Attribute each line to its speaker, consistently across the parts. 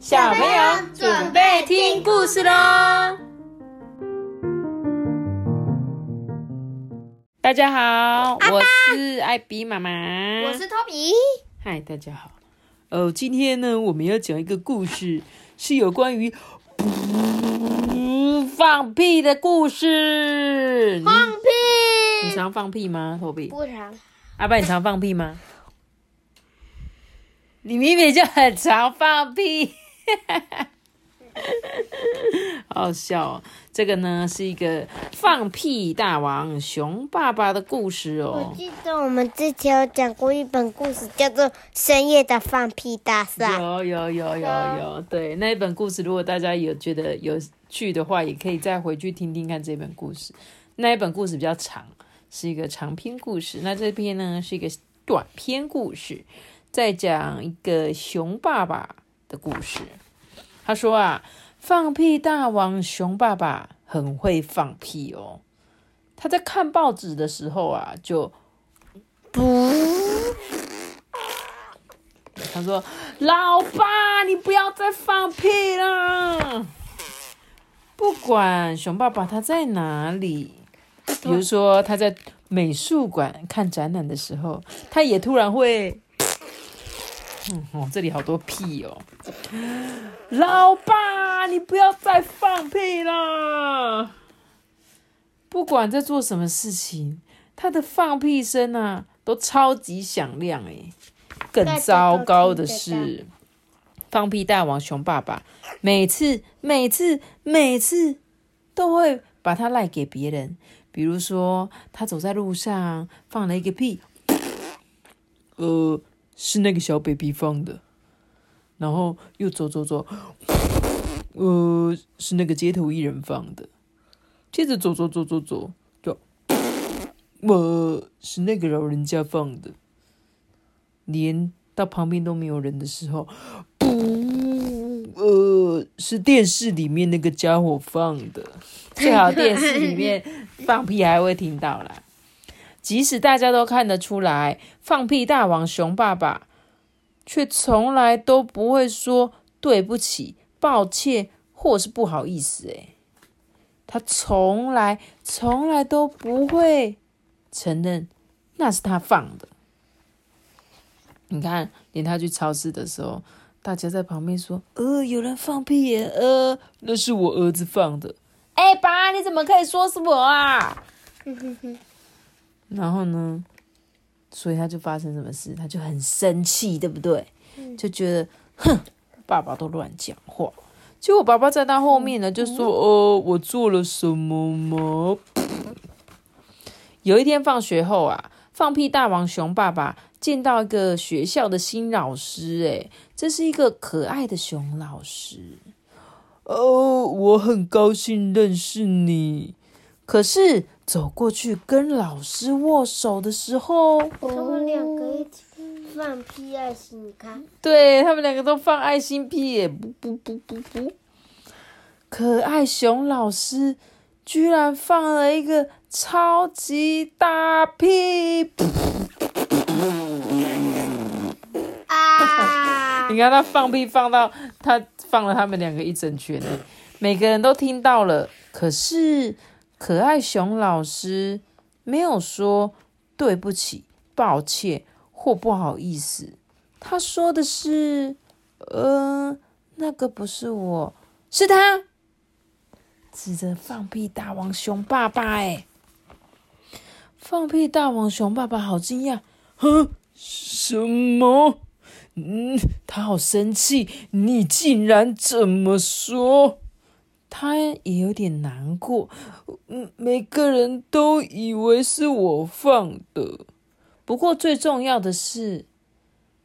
Speaker 1: 小朋友准备听故事喽！大家好，我是艾比妈妈，
Speaker 2: 我是托比。
Speaker 1: 嗨，大家好。哦，今天呢，我们要讲一个故事，是有关于 放屁的故事。
Speaker 2: 放屁？
Speaker 1: 你常放屁吗，托比？
Speaker 2: 不常。
Speaker 1: 阿爸，你常放屁吗？你明明就很常放屁。好笑哦！这个呢是一个放屁大王熊爸爸的故事
Speaker 2: 哦。我记得我们之前有讲过一本故事，叫做《深夜的放屁大赛》。
Speaker 1: 有有有有有，对那一本故事，如果大家有觉得有趣的话，也可以再回去听听看这本故事。那一本故事比较长，是一个长篇故事。那这篇呢是一个短篇故事，在讲一个熊爸爸的故事。他说啊。放屁大王熊爸爸很会放屁哦。他在看报纸的时候啊，就不，他说：“老爸，你不要再放屁了。”不管熊爸爸他在哪里，比如说他在美术馆看展览的时候，他也突然会。哦，这里好多屁哦！老爸，你不要再放屁啦。不管在做什么事情，他的放屁声啊，都超级响亮哎。更糟糕的是，放屁大王熊爸爸每次、每次、每次都会把他赖给别人。比如说，他走在路上放了一个屁，呃。是那个小 baby 放的，然后又走走走，呃，是那个街头艺人放的。接着走走走走走，就，呃，是那个老人家放的。连到旁边都没有人的时候，不，呃，是电视里面那个家伙放的。最好电视里面放屁还会听到啦。即使大家都看得出来，放屁大王熊爸爸，却从来都不会说对不起、抱歉或是不好意思。诶他从来、从来都不会承认那是他放的。你看，连他去超市的时候，大家在旁边说：“呃，有人放屁耶！呃，那是我儿子放的。”哎，爸，你怎么可以说是我啊？然后呢？所以他就发生什么事，他就很生气，对不对？就觉得，哼，爸爸都乱讲话。结果爸爸在他后面呢，就说：“哦，我做了什么吗？”有一天放学后啊，放屁大王熊爸爸见到一个学校的新老师，哎，这是一个可爱的熊老师。哦，我很高兴认识你。可是走过去跟老师握手的时候，
Speaker 2: 他们两个一起放屁爱心，你看，
Speaker 1: 对他们两个都放爱心屁耶！不不不不不，可爱熊老师居然放了一个超级大屁！啊！你看他放屁放到他放了他们两个一整圈，每个人都听到了，可是。可爱熊老师没有说对不起、抱歉或不好意思，他说的是：“呃，那个不是我，是他。”指着放屁大王熊爸爸，哎，放屁大王熊爸爸好惊讶，哼，什么？嗯，他好生气，你竟然这么说。他也有点难过，嗯，每个人都以为是我放的，不过最重要的是，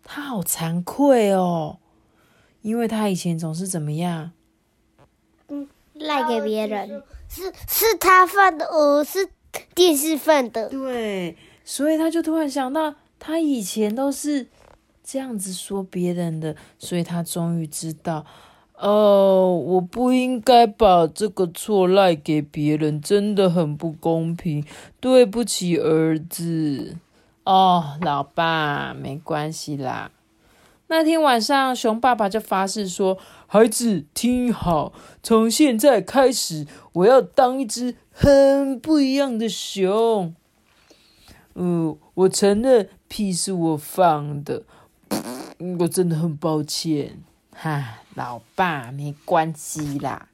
Speaker 1: 他好惭愧哦，因为他以前总是怎么样，
Speaker 2: 嗯，赖给别人，是是他放的，哦是电视放的，
Speaker 1: 对，所以他就突然想到，他以前都是这样子说别人的，所以他终于知道。哦，我不应该把这个错赖给别人，真的很不公平。对不起，儿子。哦，老爸，没关系啦。那天晚上，熊爸爸就发誓说：“孩子，听好，从现在开始，我要当一只很不一样的熊。嗯，我承认屁是我放的，我真的很抱歉。哈，老爸，没关系啦。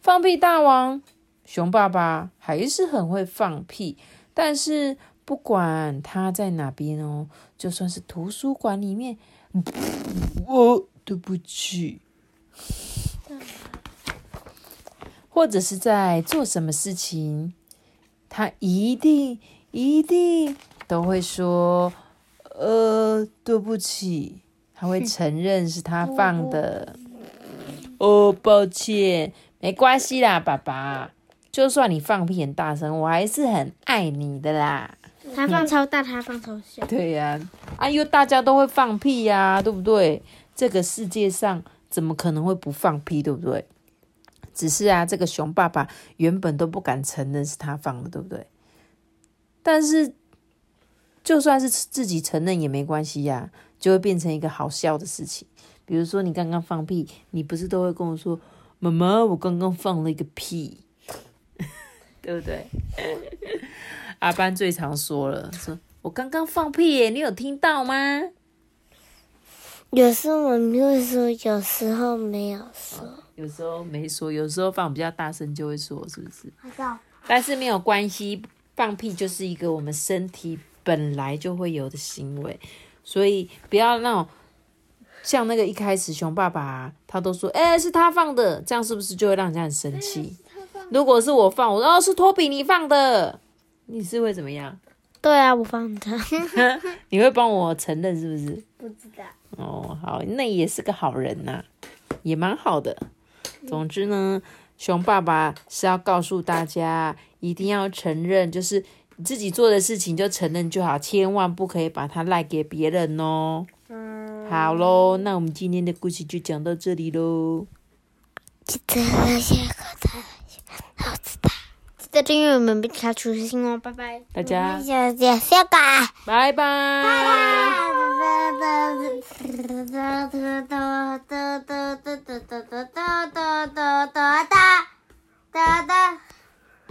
Speaker 1: 放屁大王，熊爸爸还是很会放屁，但是不管他在哪边哦，就算是图书馆里面，哦，对不起，或者是在做什么事情，他一定一定都会说，呃，对不起，他会承认是他放的。哦，抱歉，没关系啦，爸爸。就算你放屁很大声，我还是很爱你的啦。
Speaker 2: 他放超大，他放超小。
Speaker 1: 对呀、啊，因为大家都会放屁呀、对不对？这个世界上怎么可能会不放屁，对不对？只是啊，这个熊爸爸原本都不敢承认是他放的，对不对？但是就算是自己承认也没关系呀、就会变成一个好笑的事情。比如说你刚刚放屁，你不是都会跟我说：“妈妈，我刚刚放了一个屁。”对不对？阿班最常说了，说我刚刚放屁耶，你有听到吗？
Speaker 2: 有时候我们会说，有时候没有说。
Speaker 1: 有时候没说，有时候放比较大声就会说，是不是？但是没有关系，放屁就是一个我们身体本来就会有的行为，所以不要那种像那个一开始熊爸爸他都说，哎、是他放的，这样是不是就会让人家很生气？如果是我放，我说哦是托比你放的，你是会怎么样？
Speaker 2: 对啊，我放的。
Speaker 1: 你会帮我承认是不是？
Speaker 2: 不知道。
Speaker 1: 哦，好，那也是个好人呐、也蛮好的。总之呢，熊爸爸是要告诉大家，一定要承认，就是你自己做的事情就承认就好，千万不可以把它赖给别人哦。
Speaker 2: 嗯，
Speaker 1: 好喽，那我们今天的故事就讲到这里喽。
Speaker 2: 记得要喝汤，好吃的。记得订阅我们不插足微信哦，拜拜，
Speaker 1: 大家
Speaker 2: 下次见，
Speaker 1: 拜拜。
Speaker 2: 拜拜。